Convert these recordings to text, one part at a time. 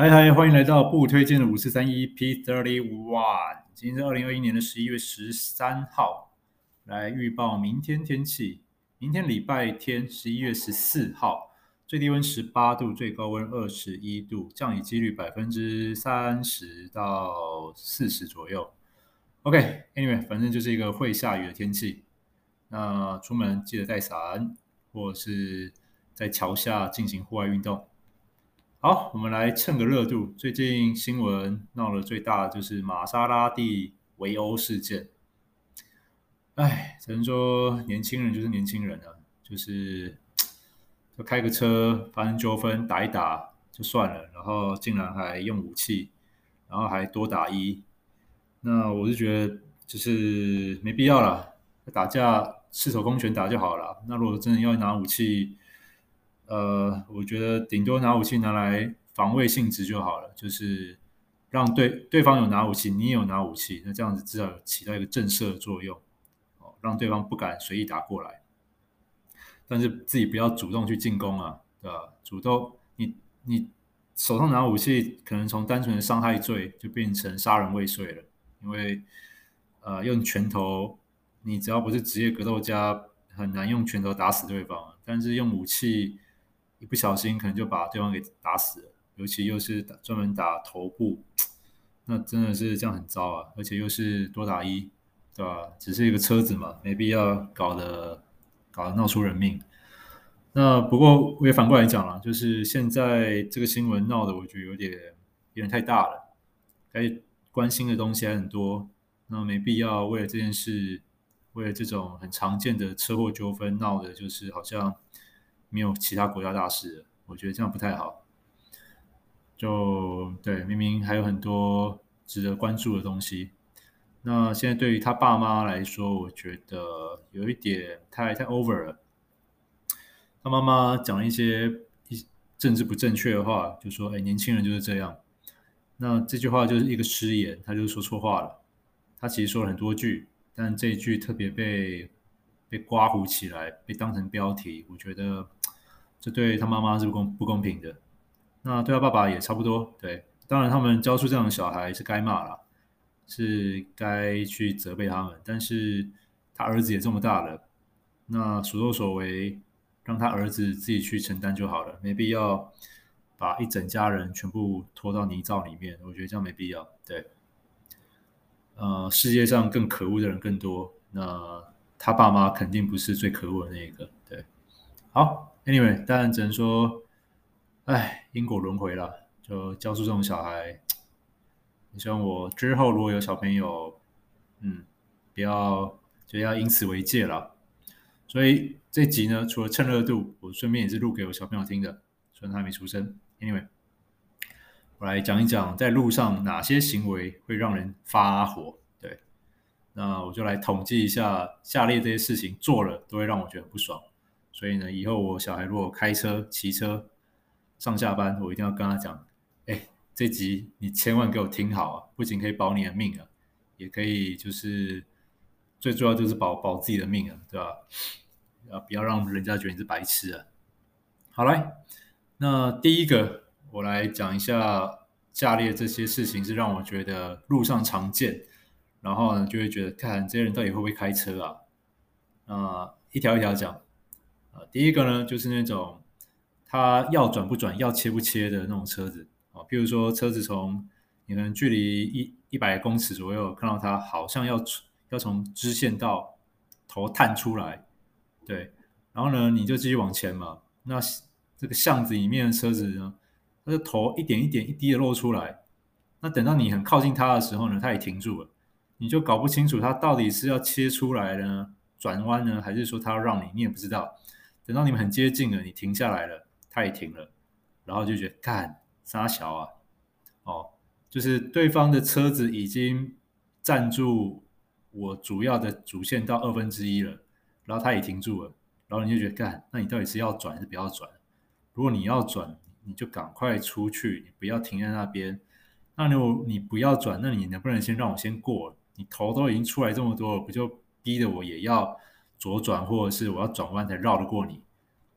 嗨嗨，欢迎来到不推荐的五四三一 P Thirty One。今天是二零二一年的十一月十三号，来预报明天天气。明天礼拜天，十一月十四号，最低温十八度，最高温二十一度，降雨几率百分之三十到四十左右。OK，Anyway，反正就是一个会下雨的天气。那出门记得带伞，或是在桥下进行户外运动。好，我们来蹭个热度。最近新闻闹得最大的就是玛莎拉蒂围殴事件。哎，只能说年轻人就是年轻人啊，就是就开个车发生纠纷打一打就算了，然后竟然还用武器，然后还多打一。那我是觉得就是没必要了，打架赤手空拳打就好了。那如果真的要拿武器，呃，我觉得顶多拿武器拿来防卫性质就好了，就是让对对方有拿武器，你也有拿武器，那这样子至少起到一个震慑的作用，哦，让对方不敢随意打过来。但是自己不要主动去进攻啊，对吧？主动，你你手上拿武器，可能从单纯的伤害罪就变成杀人未遂了，因为呃，用拳头，你只要不是职业格斗家，很难用拳头打死对方，但是用武器。一不小心可能就把对方给打死了，尤其又是打专门打头部，那真的是这样很糟啊！而且又是多打一，对吧？只是一个车子嘛，没必要搞得搞得闹出人命。那不过我也反过来讲了，就是现在这个新闻闹的，我觉得有点有点太大了，该关心的东西还很多，那没必要为了这件事，为了这种很常见的车祸纠纷闹的，就是好像。没有其他国家大事，我觉得这样不太好。就对，明明还有很多值得关注的东西。那现在对于他爸妈来说，我觉得有一点太太 over 了。他妈妈讲一些一政治不正确的话，就说：“哎，年轻人就是这样。”那这句话就是一个失言，他就说错话了。他其实说了很多句，但这一句特别被被刮胡起来，被当成标题，我觉得。这对他妈妈是不公不公平的，那对他爸爸也差不多。对，当然他们教出这样的小孩是该骂了，是该去责备他们。但是他儿子也这么大了，那所作所为让他儿子自己去承担就好了，没必要把一整家人全部拖到泥沼里面。我觉得这样没必要。对，呃，世界上更可恶的人更多，那他爸妈肯定不是最可恶的那一个。对，好。Anyway，当然只能说，哎，因果轮回了，就教出这种小孩。你希望我之后如果有小朋友，嗯，不要就要因此为戒了。所以这集呢，除了蹭热度，我顺便也是录给我小朋友听的，虽然他还没出生。Anyway，我来讲一讲在路上哪些行为会让人发火。对，那我就来统计一下，下列这些事情做了都会让我觉得不爽。所以呢，以后我小孩如果开车、骑车上下班，我一定要跟他讲：哎，这集你千万给我听好啊！不仅可以保你的命啊，也可以就是最重要就是保保自己的命啊，对吧？啊，不要让人家觉得你是白痴啊！好来，那第一个我来讲一下，下列这些事情是让我觉得路上常见，然后呢就会觉得看这些人到底会不会开车啊？啊，一条一条讲。啊，第一个呢，就是那种它要转不转，要切不切的那种车子啊。譬如说，车子从你可能距离一一百公尺左右，看到它好像要要从支线道头探出来，对，然后呢，你就继续往前嘛。那这个巷子里面的车子呢，它的头一点一点一滴的露出来。那等到你很靠近它的时候呢，它也停住了，你就搞不清楚它到底是要切出来呢，转弯呢，还是说它要让你，你也不知道。等到你们很接近了，你停下来了，他也停了，然后就觉得干三小啊，哦，就是对方的车子已经占住我主要的主线到二分之一了，然后他也停住了，然后你就觉得干，那你到底是要转还是不要转？如果你要转，你就赶快出去，你不要停在那边。那如果你不要转，那你能不能先让我先过？你头都已经出来这么多了，不就逼得我也要？左转，或者是我要转弯才绕得过你，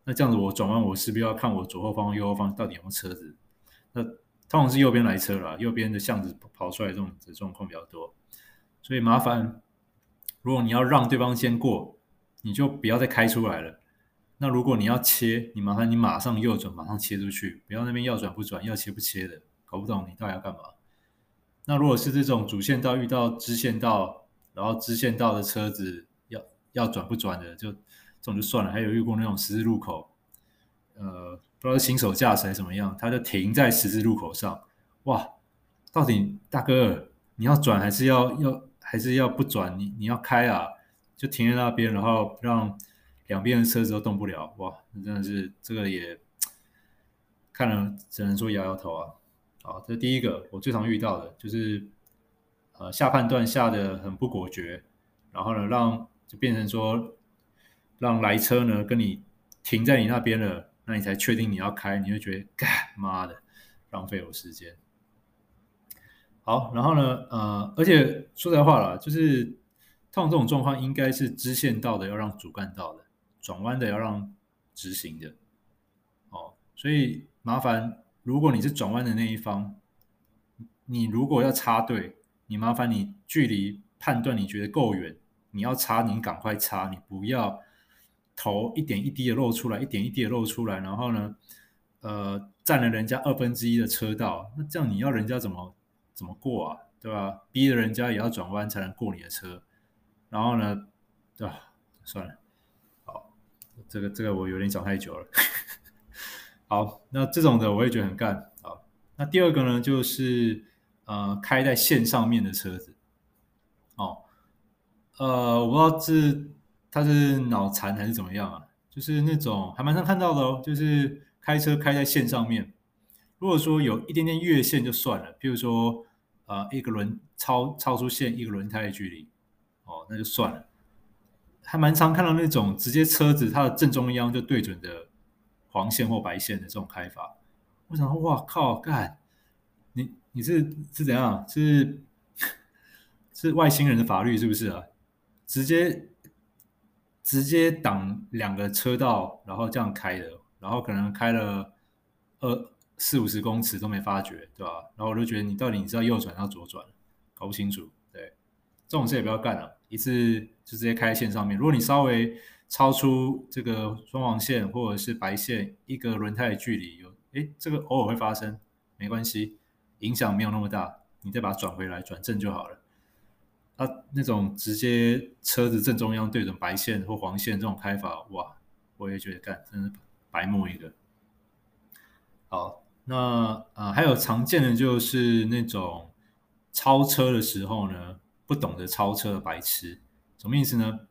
那这样子我转弯，我势必要看我左后方、右后方到底有没有车子。那通常是右边来车了，右边的巷子跑出来这种的状况比较多，所以麻烦，如果你要让对方先过，你就不要再开出来了。那如果你要切，你麻烦你马上右转，马上切出去，不要那边要转不转，要切不切的，搞不懂你到底要干嘛。那如果是这种主线道遇到支线道，然后支线道的车子要转不转的，就这种就算了。还有遇过那种十字路口，呃，不知道是新手驾驶还是怎么样，他就停在十字路口上，哇，到底大哥你要转还是要要还是要不转？你你要开啊，就停在那边，然后让两边的车子都动不了，哇，真的是这个也看了只能说摇摇头啊。好，这第一个我最常遇到的，就是呃下判断下的很不果决，然后呢让就变成说让来车呢跟你停在你那边了，那你才确定你要开，你会觉得干妈的浪费我时间。好，然后呢呃而且说实话了，就是通常这种状况应该是支线道的要让主干道的，转弯的要让直行的，哦，所以麻烦。如果你是转弯的那一方，你如果要插队，你麻烦你距离判断你觉得够远，你要插你赶快插，你不要头一点一滴的露出来，一点一滴的露出来，然后呢，呃，占了人家二分之一的车道，那这样你要人家怎么怎么过啊？对吧？逼着人家也要转弯才能过你的车，然后呢，对吧？算了，好，这个这个我有点讲太久了。好，那这种的我也觉得很干。好，那第二个呢，就是呃，开在线上面的车子。哦，呃，我不知道是他是脑残还是怎么样啊？就是那种还蛮常看到的哦，就是开车开在线上面。如果说有一点点越线就算了，譬如说呃，一个轮超超出线一个轮胎的距离，哦，那就算了。还蛮常看到那种直接车子它的正中央就对准的。黄线或白线的这种开法，我想说，哇靠，干，你你是是怎样？是 是外星人的法律是不是啊？直接直接挡两个车道，然后这样开的，然后可能开了二四五十公尺都没发觉，对吧？然后我就觉得你到底你知道右转要左转，搞不清楚，对，这种事也不要干了，一次就直接开线上面。如果你稍微超出这个双黄线或者是白线一个轮胎的距离有，诶，这个偶尔会发生，没关系，影响没有那么大，你再把它转回来转正就好了。啊，那种直接车子正中央对准白线或黄线这种开法，哇，我也觉得干，真是白目一个。好，那、呃、还有常见的就是那种超车的时候呢，不懂得超车的白痴，什么意思呢？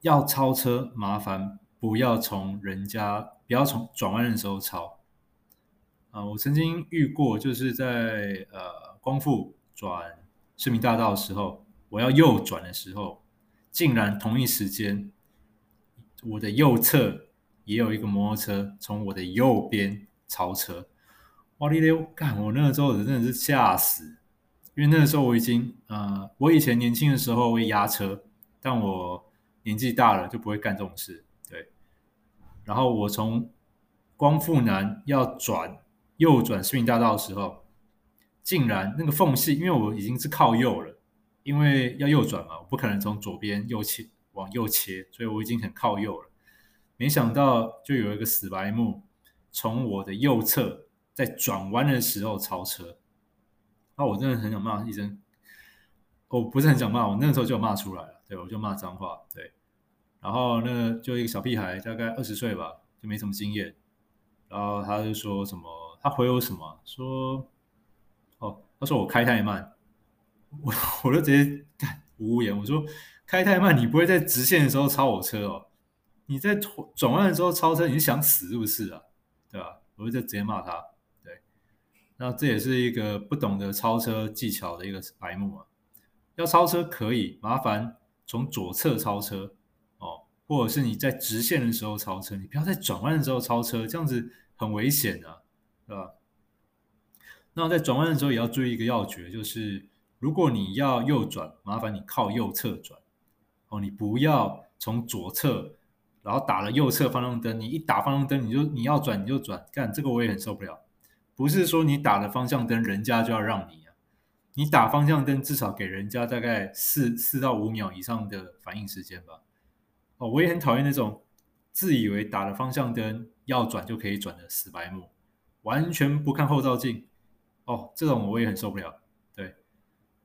要超车，麻烦不要从人家，不要从转弯的时候超。啊，我曾经遇过，就是在呃光复转市民大道的时候，我要右转的时候，竟然同一时间，我的右侧也有一个摩托车从我的右边超车。哇哩咧，干！我那个时候真的是吓死，因为那个时候我已经呃，我以前年轻的时候会压车，但我。年纪大了就不会干这种事，对。然后我从光复南要转右转市民大道的时候，竟然那个缝隙，因为我已经是靠右了，因为要右转嘛，我不可能从左边右切往右切，所以我已经很靠右了。没想到就有一个死白目从我的右侧在转弯的时候超车，那我真的很想骂一声，我不是很想骂，我那时候就骂出来了，对，我就骂脏话，对。然后那个就一个小屁孩，大概二十岁吧，就没什么经验。然后他就说什么，他回我什么，说，他说我开太慢，我 我就直接无言。我说开太慢，你不会在直线的时候超我车哦？你在转弯的时候超车，你想死是不是啊？对吧？我就直接骂他。对，那这也是一个不懂得超车技巧的一个白目啊。要超车可以，麻烦从左侧超车哦。或者是你在直线的时候超车，你不要在转弯的时候超车，这样子很危险的，对吧？那在转弯的时候也要注意一个要诀，就是如果你要右转，麻烦你靠右侧转哦，你不要从左侧，然后打了右侧方向灯，你一打方向灯，你就你要转你就转，干这个我也很受不了。不是说你打了方向灯，人家就要让你啊。你打方向灯，至少给人家大概四四到五秒以上的反应时间吧。哦，我也很讨厌那种自以为打了方向灯要转就可以转的死白目，完全不看后照镜。哦，这种我也很受不了。对，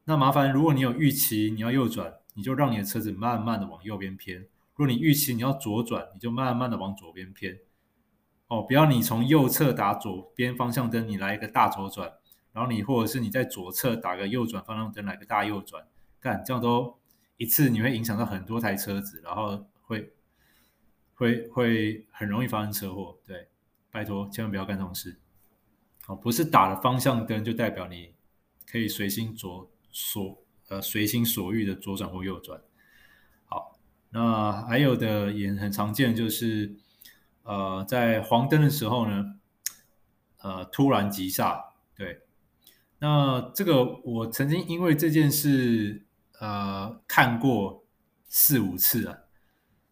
那麻烦，如果你有预期你要右转，你就让你的车子慢慢的往右边偏；如果你预期你要左转，你就慢慢的往左边偏。哦，不要你从右侧打左边方向灯，你来一个大左转，然后你或者是你在左侧打个右转方向灯，来个大右转，干这样都一次你会影响到很多台车子，然后会会会很容易发生车祸。对，拜托千万不要干这种事。不是打了方向灯就代表你可以随心左所呃随心所欲的左转或右转。好，那还有的也很常见就是。呃，在黄灯的时候呢，呃，突然急刹，对，那这个我曾经因为这件事，呃，看过四五次啊，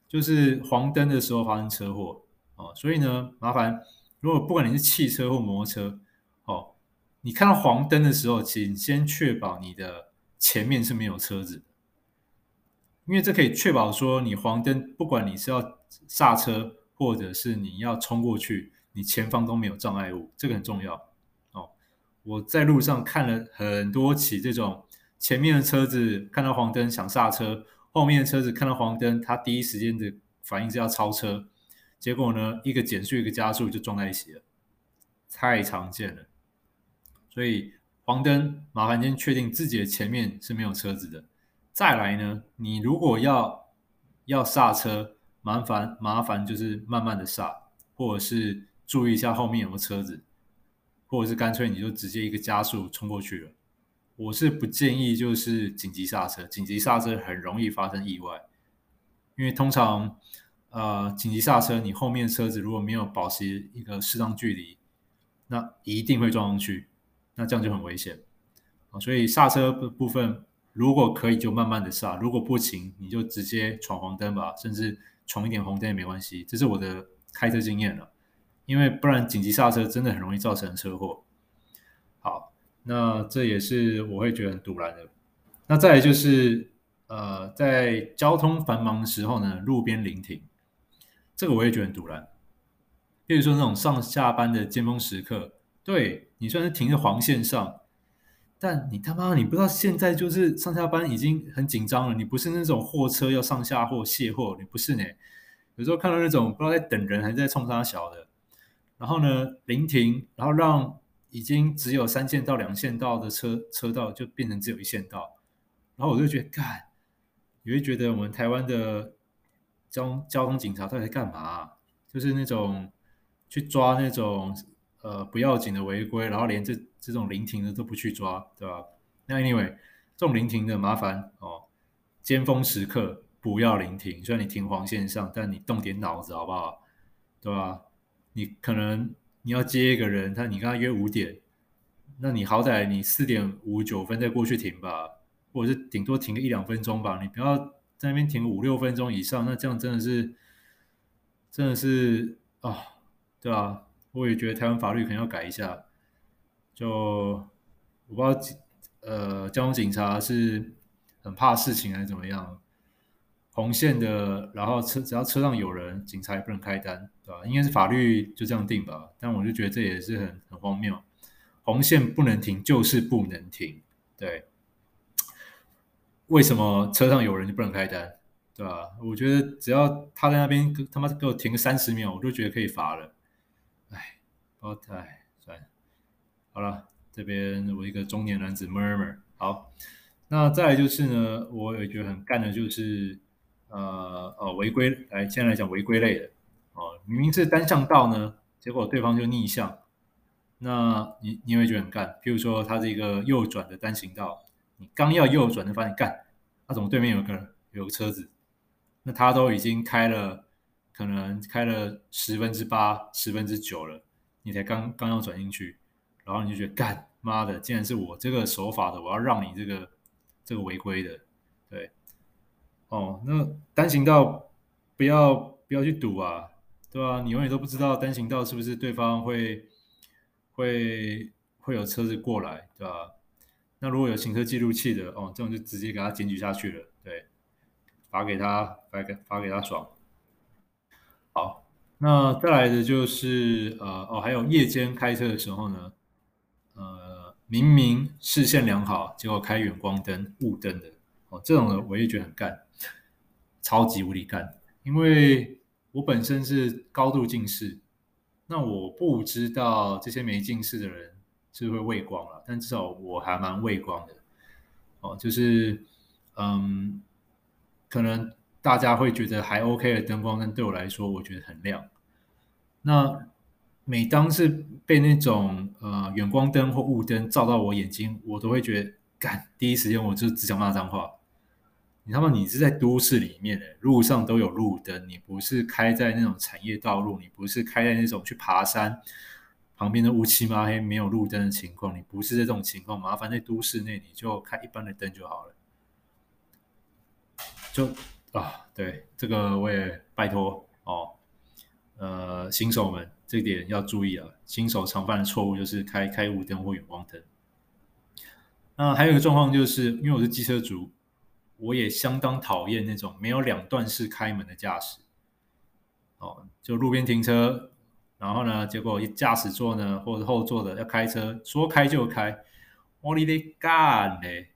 就是黄灯的时候发生车祸哦，所以呢，麻烦，如果不管你是汽车或摩托车，你看到黄灯的时候，请先确保你的前面是没有车子，因为这可以确保说你黄灯，不管你是要刹车。或者是你要冲过去，你前方都没有障碍物，这个很重要哦。我在路上看了很多起这种，前面的车子看到黄灯想刹车，后面的车子看到黄灯，他第一时间的反应是要超车，结果呢，一个减速一个加速就撞在一起了，太常见了。所以黄灯麻烦先确定自己的前面是没有车子的，再来呢，你如果要要刹车。麻烦麻烦就是慢慢的刹，或者是注意一下后面有没有车子，或者是干脆你就直接一个加速冲过去了。我是不建议就是紧急刹车，紧急刹车很容易发生意外，因为通常呃紧急刹车你后面车子如果没有保持一个适当距离，那一定会撞上去，那这样就很危险啊。所以刹车的部分如果可以就慢慢的刹，如果不行你就直接闯黄灯吧，甚至。闯一点红灯也没关系，这是我的开车经验了。因为不然紧急刹车真的很容易造成车祸。好，那这也是我会觉得很赌烂的。那再来就是，呃，在交通繁忙的时候呢，路边临停，这个我也觉得很赌烂。比如说那种上下班的尖峰时刻，对，你虽然是停在黄线上。但你他妈，你不知道现在就是上下班已经很紧张了。你不是那种货车要上下货卸货，你不是呢。有时候看到那种不知道在等人还是在冲三小的，然后呢临停，然后让已经只有三线道、两线道的车车道就变成只有一线道，然后我就觉得，干，你会觉得我们台湾的交交通警察到底在干嘛？就是那种去抓那种。呃，不要紧的违规，然后连这这种临停的都不去抓，对吧？那 anyway，这种临停的麻烦哦，尖峰时刻不要临停。虽然你停黄线上，但你动点脑子好不好？对吧？你可能你要接一个人，他你跟他约五点，那你好歹你四点五九分再过去停吧，或者是顶多停个一两分钟吧，你不要在那边停五六分钟以上，那这样真的是真的是啊、对吧？我也觉得台湾法律可能要改一下，就我不知道，呃，交通警察是很怕事情还是怎么样？红线的，然后车只要车上有人，警察也不能开单，对吧？应该是法律就这样定吧。但我就觉得这也是很很荒谬，红线不能停就是不能停，对？为什么车上有人就不能开单，对吧？我觉得只要他在那边他妈给我停个三十秒，我就觉得可以罚了。哦，太算，好了，这边我一个中年男子 murmur。好，那再来就是呢，我也觉得很干的，就是呃呃违规。来，现在来讲违规类的哦，明明是单向道呢，结果对方就逆向，那你你会觉得很干。譬如说，它是一个右转的单行道，你刚要右转，就发现干，那怎么对面有个有个车子？那他都已经开了，可能开了十分之八、十分之九了。你才刚刚要转进去，然后你就觉得干妈的，竟然是我这个守法的，我要让你这个这个违规的，对，哦，那单行道不要不要去赌啊，对吧？你永远都不知道单行道是不是对方会会会有车子过来，对吧？那如果有行车记录器的哦，这种就直接给他检举下去了，对，罚给他，罚给罚给他爽。好，那再来的就是呃哦，还有夜间开车的时候呢，呃，明明视线良好，结果开远光灯、雾灯的哦，这种的我也觉得很干，超级无敌干，因为我本身是高度近视，那我不知道这些没近视的人。是会畏光了，但至少我还蛮畏光的哦。就是嗯，可能大家会觉得还 OK 的灯光，但对我来说，我觉得很亮。那每当是被那种呃远光灯或雾灯照到我眼睛，我都会觉得干，第一时间我就只想骂脏话。你他妈你是在都市里面的，路上都有路灯，你不是开在那种产业道路，你不是开在那种去爬山。旁边的乌漆嘛黑，没有路灯的情况，你不是这种情况，麻烦在都市内你就开一般的灯就好了。就啊，对，这个我也拜托哦，呃，新手们这点要注意啊，新手常犯的错误就是开开雾灯或远光灯。那还有一个状况就是，因为我是机车族，我也相当讨厌那种没有两段式开门的驾驶。哦，就路边停车。然后呢，结果一驾驶座呢，或者后座的要开车，说开就开，我哩咧干嘞，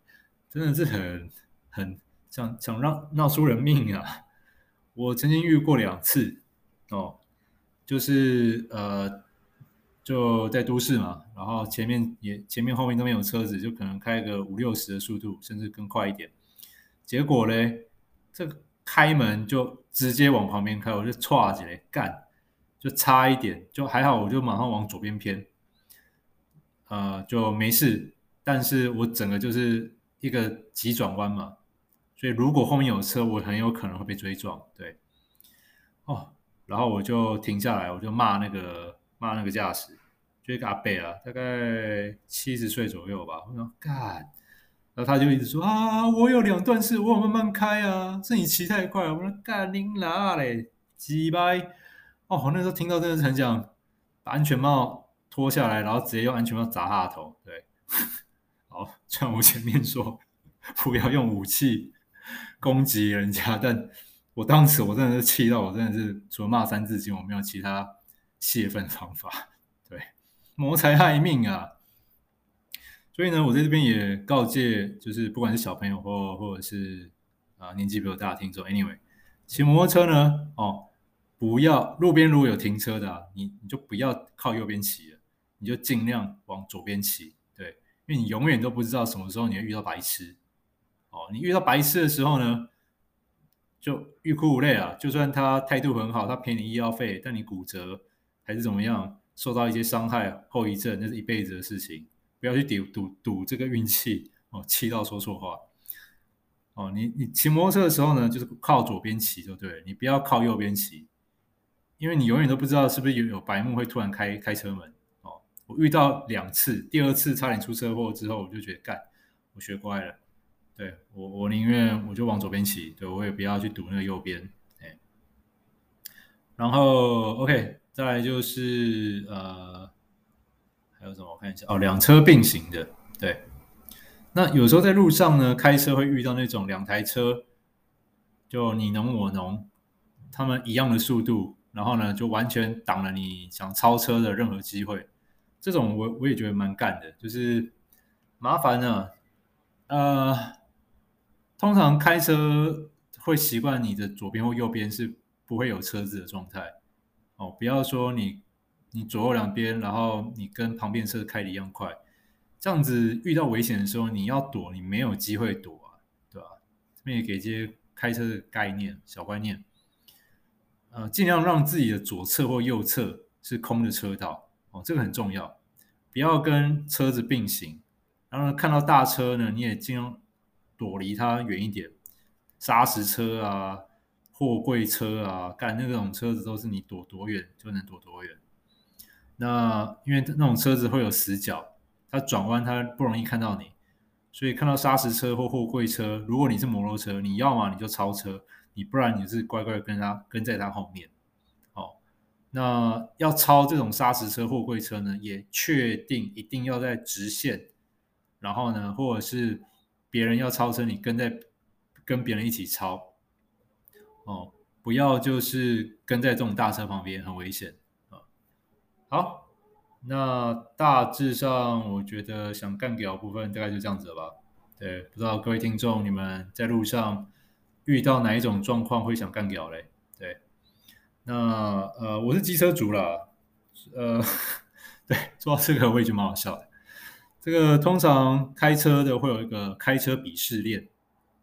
真的是很很想想让闹出人命啊！我曾经遇过两次哦，就是呃，就在都市嘛，然后前面也前面后面都没有车子，就可能开个五六十的速度，甚至更快一点。结果嘞，这开门就直接往旁边开，我就唰起来干。就差一点，就还好，我就马上往左边偏，呃，就没事。但是我整个就是一个急转弯嘛，所以如果后面有车，我很有可能会被追撞。对，哦，然后我就停下来，我就骂那个骂那个驾驶，就一个阿伯啊，大概七十岁左右吧。我说干，然后他就一直说啊，我有两段式，我有慢慢开啊，是你骑太快。我说干你哪嘞，鸡掰！哦，我那时候听到真的是很想把安全帽脱下来，然后直接用安全帽砸他的头。对，好，虽然我前面说不要用武器攻击人家，但我当时我真的是气到，我真的是除了骂三字经，我没有其他泄愤方法。对，谋财害命啊！所以呢，我在这边也告诫，就是不管是小朋友或或者是啊、年纪比较大的听众，anyway，骑摩托车呢，哦。不要路边如果有停车的啊，你你就不要靠右边骑了，你就尽量往左边骑。对，因为你永远都不知道什么时候你会遇到白痴。哦，你遇到白痴的时候呢，就欲哭无泪啊！就算他态度很好，他赔你医药费，但你骨折还是怎么样，受到一些伤害后遗症，那是一辈子的事情。不要去赌赌赌这个运气哦，气到说错话。哦，你你骑摩托车的时候呢，就是靠左边骑就对了，你不要靠右边骑。因为你永远都不知道是不是有有白目会突然开开车门哦。我遇到两次，第二次差点出车祸之后，我就觉得干，我学乖了。对，我我宁愿我就往左边骑，对，我也不要去堵那个右边。哎，然后 OK，再来就是呃，还有什么？我看一下哦，两车并行的。对，那有时候在路上呢，开车会遇到那种两台车就你侬我侬，他们一样的速度。然后呢，就完全挡了你想超车的任何机会。这种我我也觉得蛮干的，就是麻烦呢。呃，通常开车会习惯你的左边或右边是不会有车子的状态。哦，不要说你你左右两边，然后你跟旁边车开的一样快，这样子遇到危险的时候，你要躲，你没有机会躲啊，对吧？这边也给一些开车的概念，小观念。呃，尽量让自己的左侧或右侧是空的车道哦，这个很重要，不要跟车子并行。然后呢，看到大车呢，你也尽量躲离它远一点。砂石车啊，货柜车啊，干那种车子都是你躲多远就能躲多远。那因为那种车子会有死角，它转弯它不容易看到你，所以看到砂石车或货柜车，如果你是摩托车，你要么你就超车。你不然你是乖乖跟他跟在他后面，哦，那要超这种砂石车、货柜车呢，也确定一定要在直线，然后呢，或者是别人要超车，你跟在跟别人一起超，哦，不要就是跟在这种大车旁边，很危险啊。好，那大致上我觉得想干掉部分大概就这样子了吧。对，不知道各位听众你们在路上遇到哪一种状况会想干掉嘞？对那呃，我是机车族啦，呃，对，说到这个我也觉得蛮好笑的。这个通常开车的会有一个开车鄙视链。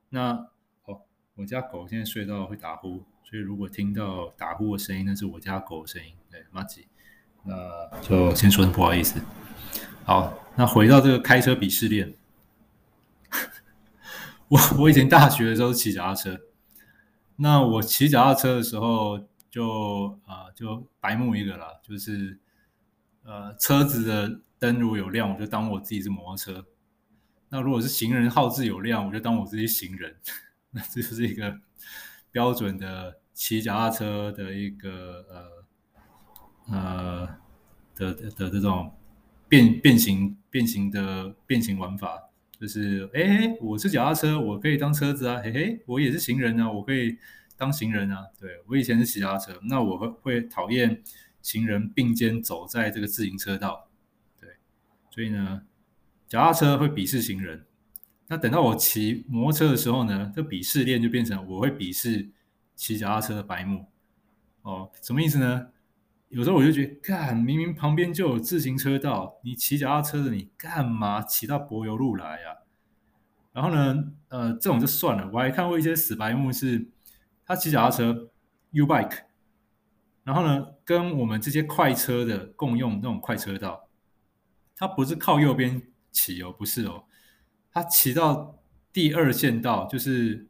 那哦，我家狗现在睡到会打呼，所以如果听到打呼的声音，那是我家狗的声音。对，麻吉，那就先说声不好意思。好，那回到这个开车鄙视链，我我以前大学的时候骑脚踏车，那我骑脚踏车的时候。就啊、就白目一个啦，就是呃，车子的灯如果有亮，我就当我自己是摩托车；那如果是行人号志有亮，我就当我自己行人。那这就是一个标准的骑脚踏车的一个呃呃的的，的这种变变形变形的变形玩法，就是哎，我是脚踏车，我可以当车子啊，嘿嘿，我也是行人啊，我可以。当行人啊，对，我以前是骑脚踏车，那我会会讨厌行人并肩走在这个自行车道，所以呢，脚踏车会鄙视行人。那等到我骑摩托车的时候呢，这鄙视链就变成我会鄙视骑脚踏车的白目。哦，什么意思呢？有时候我就觉得，干，明明旁边就有自行车道，你骑脚踏车的你干嘛骑到柏油路来呀？然后呢，呃，这种就算了，我还看过一些死白目是。他骑脚踏车，U bike，然后呢，跟我们这些快车的共用那种快车道，他不是靠右边骑哦，不是哦，他骑到第二线道，就是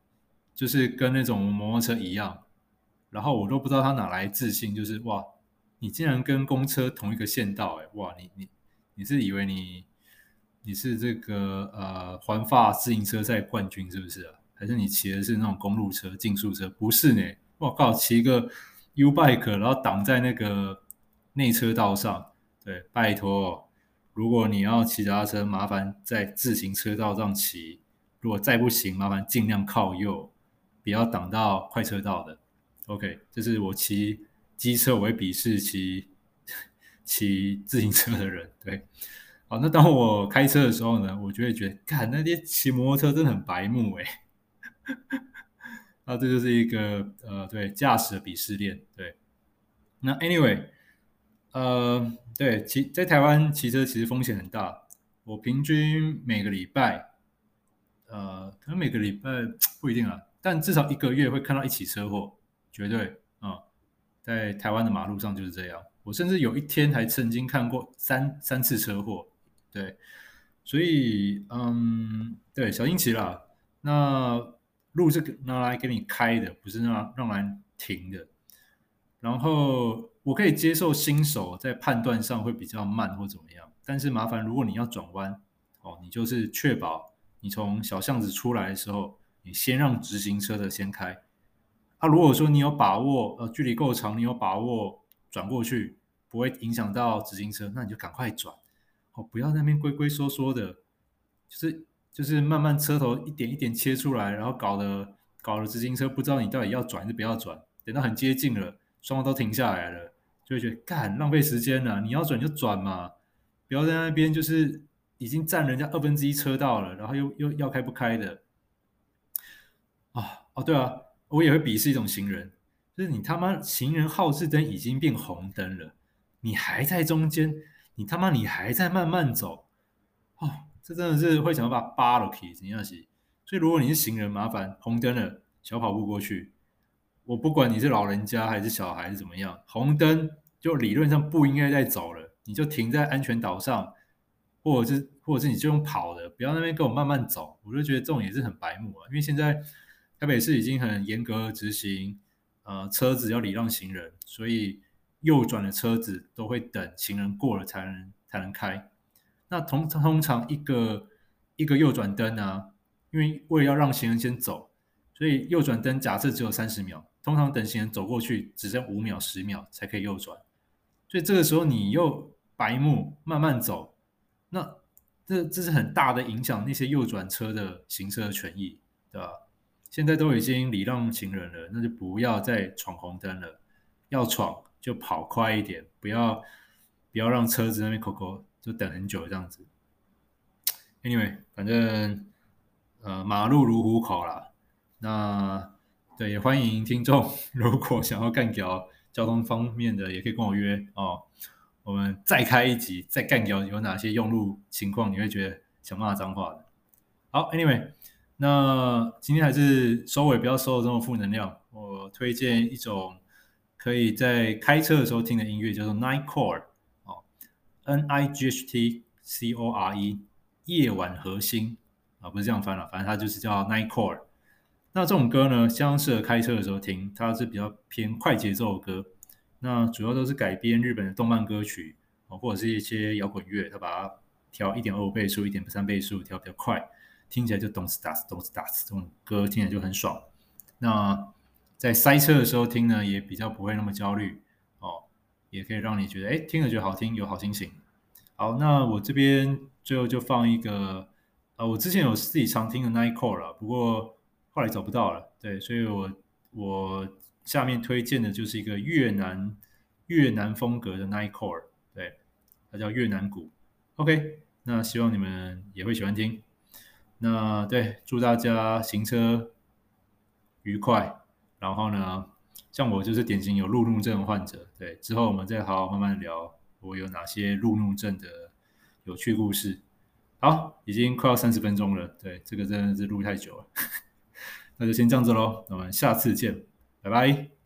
就是跟那种摩托车一样，然后我都不知道他哪来自信，就是哇，你竟然跟公车同一个线道，哎，哇，你你你是以为你你是这个呃环法自行车赛冠军是不是啊？还是你骑的是那种公路车、竞速车？不是呢，我靠，骑一个 U bike，然后挡在那个内车道上。对，拜托，如果你要骑脚踏车，麻烦在自行车道上骑。如果再不行，麻烦尽量靠右，不要挡到快车道的。OK，这是我骑机车，我会鄙视骑 骑自行车的人。对，好，那当我开车的时候呢，我就会觉得，看那些骑摩托车真的很白目诶。那这就是一个呃，对驾驶的鄙视链。对，那 anyway，呃，对骑在台湾骑车其实风险很大。我平均每个礼拜，呃，可能每个礼拜不一定啊，但至少一个月会看到一起车祸，绝对啊、在台湾的马路上就是这样。我甚至有一天还曾经看过三三次车祸。对，所以嗯，对，小心骑啦。那。路是拿来给你开的，不是让让来停的。然后我可以接受新手在判断上会比较慢或怎么样，但是麻烦如果你要转弯，哦，你就是确保你从小巷子出来的时候，你先让直行车的先开。啊，如果说你有把握，呃，距离够长，你有把握转过去不会影响到直行车，那你就赶快转，哦，不要在那边龟龟缩缩的，就是。就是慢慢车头一点一点切出来，然后搞得搞得直行车不知道你到底要转还是不要转，等到很接近了，双方都停下来了，就会觉得干浪费时间了。你要转就转嘛，不要在那边就是已经占人家二分之一车道了，然后又又要开不开的。啊哦对啊，我也会鄙视一种行人，就是你他妈行人号志灯已经变红灯了，你还在中间，你他妈你还在慢慢走，哦。这真的是会想要把扒了皮，怎样洗？所以如果你是行人，麻烦红灯了，小跑步过去。我不管你是老人家还是小孩是怎么样，红灯就理论上不应该再走了，你就停在安全岛上，或者是或者是你就用跑的，不要那边跟我慢慢走。我就觉得这种也是很白目啊，因为现在台北市已经很严格执行，呃，车子要礼让行人，所以右转的车子都会等行人过了才能才能开。那通通常一个一个右转灯啊，因为为了要让行人先走，所以右转灯假设只有三十秒，通常等行人走过去只剩五秒、十秒才可以右转。所以这个时候你又白目慢慢走，那这这是很大的影响那些右转车的行车权益，对吧？现在都已经礼让行人了，那就不要再闯红灯了。要闯就跑快一点，不要不要让车子那边抠抠，就等很久这样子。Anyway，反正呃马路如虎口啦。那对，也欢迎听众如果想要干掉交通方面的，也可以跟我约哦。我们再开一集，再干掉有哪些用路情况，你会觉得想骂脏话的。好，Anyway。那今天还是收尾，不要收的这么负能量。我推荐一种可以在开车的时候听的音乐，叫做 Nightcore 哦，N I G H T C O R E，夜晚核心啊，不是这样翻了，反正它就是叫 Nightcore。那这种歌呢，相当适合开车的时候听，它是比较偏快节奏的歌。那主要都是改编日本的动漫歌曲哦，或者是一些摇滚乐，它把它调一点二五倍速、一点三倍速，调比较快。听起来就咚次打次咚次打次，这种歌听起来就很爽。那在塞车的时候听呢，也比较不会那么焦虑哦，也可以让你觉得哎，听了觉得好听，有好心情。好，那我这边最后就放一个，呃，我之前有自己常听的 Nico 了，不过后来找不到了，对，所以我我下面推荐的就是一个越南越南风格的 Nightcore，对，它叫越南鼓。OK，那希望你们也会喜欢听。那对，祝大家行车愉快。然后呢，像我就是典型有路怒症患者。对，之后我们再好好慢慢聊，我有哪些路怒症的有趣故事。好，已经快要三十分钟了。对，这个真的是录太久了。那就先这样子喽，我们下次见，拜拜。